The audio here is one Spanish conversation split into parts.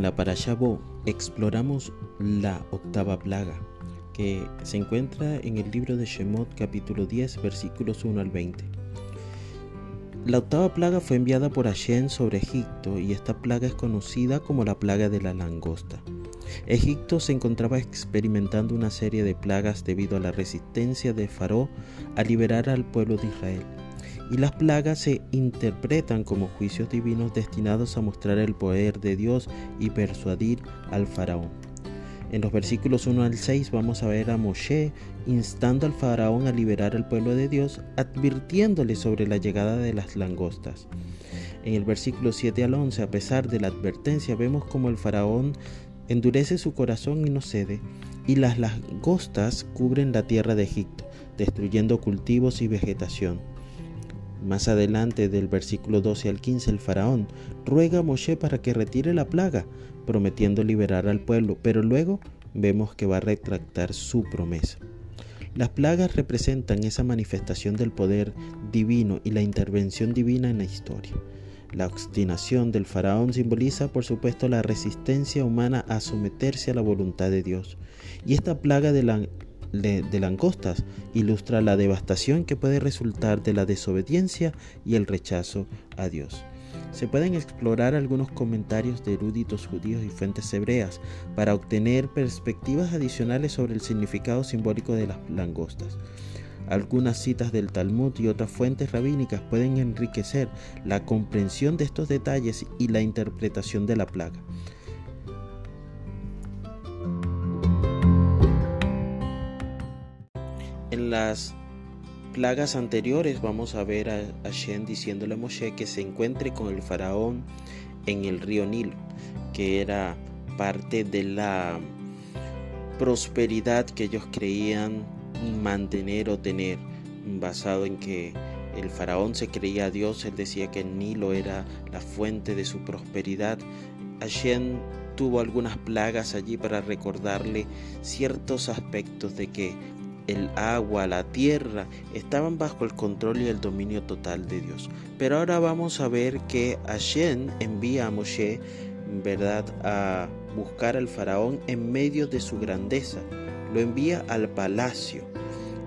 En la Parashabó exploramos la octava plaga, que se encuentra en el libro de Shemot capítulo 10 versículos 1 al 20. La octava plaga fue enviada por Hashem sobre Egipto y esta plaga es conocida como la plaga de la langosta. Egipto se encontraba experimentando una serie de plagas debido a la resistencia de Faraón a liberar al pueblo de Israel y las plagas se interpretan como juicios divinos destinados a mostrar el poder de Dios y persuadir al faraón. En los versículos 1 al 6 vamos a ver a Moshe instando al faraón a liberar al pueblo de Dios, advirtiéndole sobre la llegada de las langostas. En el versículo 7 al 11, a pesar de la advertencia, vemos como el faraón endurece su corazón y no cede, y las langostas cubren la tierra de Egipto, destruyendo cultivos y vegetación. Más adelante del versículo 12 al 15 el faraón ruega a Moshe para que retire la plaga, prometiendo liberar al pueblo, pero luego vemos que va a retractar su promesa. Las plagas representan esa manifestación del poder divino y la intervención divina en la historia. La obstinación del faraón simboliza, por supuesto, la resistencia humana a someterse a la voluntad de Dios. Y esta plaga de la de, langostas ilustra la devastación que puede resultar de la desobediencia y el rechazo a Dios. Se pueden explorar algunos comentarios de eruditos judíos y fuentes hebreas para obtener perspectivas adicionales sobre el significado simbólico de las langostas. Algunas citas del Talmud y otras fuentes rabínicas pueden enriquecer la comprensión de estos detalles y la interpretación de la plaga. Las plagas anteriores vamos a ver a Hashem diciéndole a Moshe que se encuentre con el faraón en el río Nilo, que era parte de la prosperidad que ellos creían mantener o tener, basado en que el faraón se creía a Dios, él decía que el Nilo era la fuente de su prosperidad. Hashem tuvo algunas plagas allí para recordarle ciertos aspectos de que el agua, la tierra, estaban bajo el control y el dominio total de Dios. Pero ahora vamos a ver que Hashem envía a Moshe, ¿verdad?, a buscar al faraón en medio de su grandeza. Lo envía al palacio.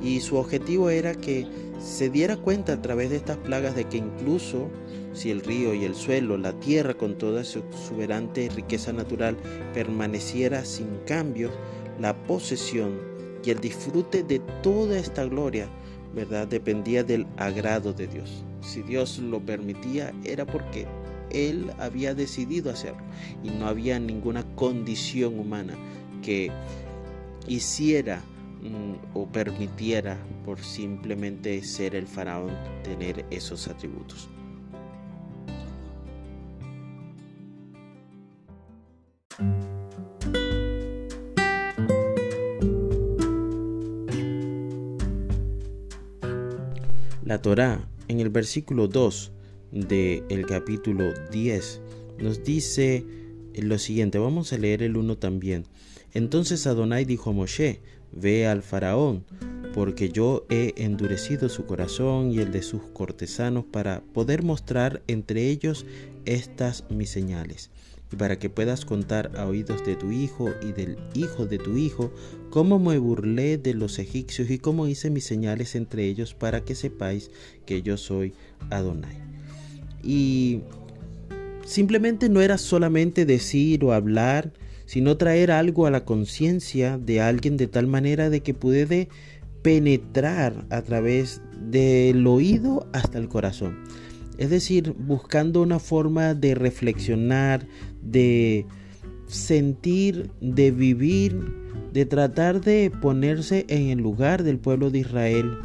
Y su objetivo era que se diera cuenta a través de estas plagas de que incluso si el río y el suelo, la tierra con toda su exuberante riqueza natural permaneciera sin cambios, la posesión y el disfrute de toda esta gloria, ¿verdad? Dependía del agrado de Dios. Si Dios lo permitía era porque Él había decidido hacerlo y no había ninguna condición humana que hiciera mm, o permitiera por simplemente ser el faraón tener esos atributos. La Torá en el versículo 2 del capítulo 10 nos dice lo siguiente, vamos a leer el 1 también. Entonces Adonai dijo a Moshe, ve al faraón, porque yo he endurecido su corazón y el de sus cortesanos para poder mostrar entre ellos estas mis señales y para que puedas contar a oídos de tu hijo y del hijo de tu hijo cómo me burlé de los egipcios y cómo hice mis señales entre ellos para que sepáis que yo soy Adonai. Y simplemente no era solamente decir o hablar, sino traer algo a la conciencia de alguien de tal manera de que puede penetrar a través del oído hasta el corazón. Es decir, buscando una forma de reflexionar, de sentir, de vivir, de tratar de ponerse en el lugar del pueblo de Israel.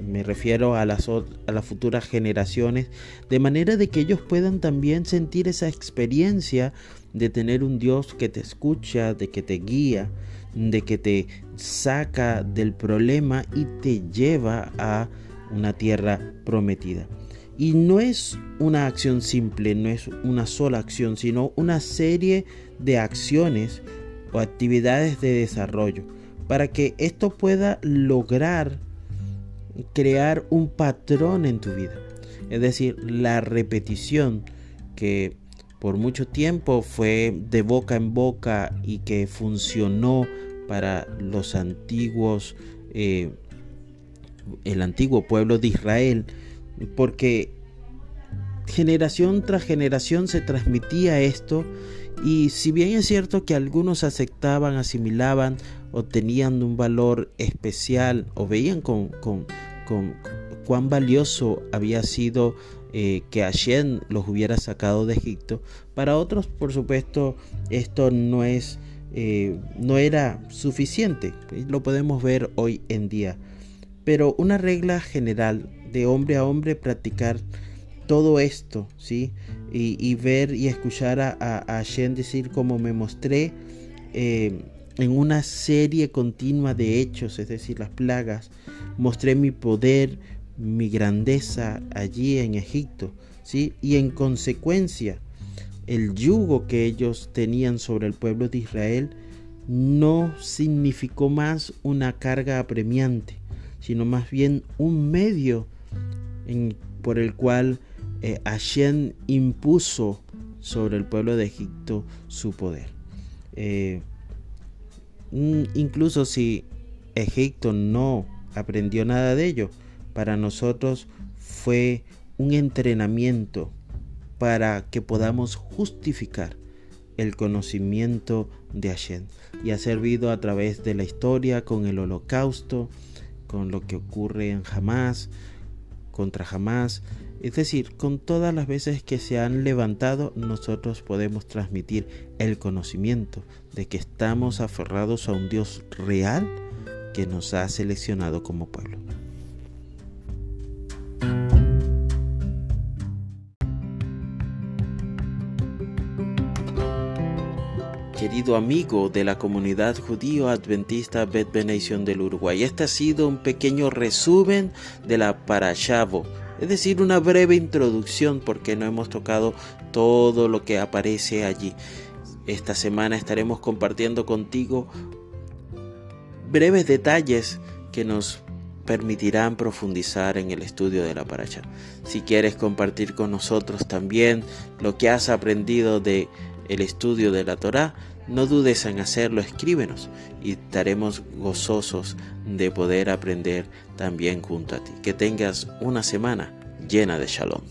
Me refiero a las, a las futuras generaciones, de manera de que ellos puedan también sentir esa experiencia de tener un Dios que te escucha, de que te guía, de que te saca del problema y te lleva a una tierra prometida. Y no es una acción simple, no es una sola acción, sino una serie de acciones o actividades de desarrollo para que esto pueda lograr crear un patrón en tu vida. Es decir, la repetición que por mucho tiempo fue de boca en boca y que funcionó para los antiguos, eh, el antiguo pueblo de Israel, porque generación tras generación se transmitía esto y si bien es cierto que algunos aceptaban, asimilaban o tenían un valor especial o veían con, con, cuán valioso había sido eh, que Hashem los hubiera sacado de Egipto, para otros por supuesto esto no es eh, no era suficiente, lo podemos ver hoy en día. Pero una regla general de hombre a hombre practicar todo esto, ¿sí? Y, ver y escuchar a, a, decir como me mostré eh, en una serie continua de hechos, es decir, las plagas, mostré mi poder, mi grandeza allí en Egipto, ¿sí? Y en consecuencia, el yugo que ellos tenían sobre el pueblo de Israel no significó más una carga apremiante, sino más bien un medio por el cual eh, Hashem impuso sobre el pueblo de Egipto su poder. Eh, mm, incluso si Egipto no aprendió nada de ello, para nosotros fue un entrenamiento para que podamos justificar el conocimiento de Hashem y ha servido a través de la historia con el holocausto, con lo que ocurre en Hamas, contra Hamas, es decir, con todas las veces que se han levantado, nosotros podemos transmitir el conocimiento de que estamos aferrados a un Dios real que nos ha seleccionado como pueblo. Querido amigo de la comunidad judío adventista Bet Benedición del Uruguay. Este ha sido un pequeño resumen de la Parashavo, es decir, una breve introducción porque no hemos tocado todo lo que aparece allí. Esta semana estaremos compartiendo contigo breves detalles que nos permitirán profundizar en el estudio de la paracha. Si quieres compartir con nosotros también lo que has aprendido de el estudio de la Torá, no dudes en hacerlo, escríbenos y estaremos gozosos de poder aprender también junto a ti. Que tengas una semana llena de shalom.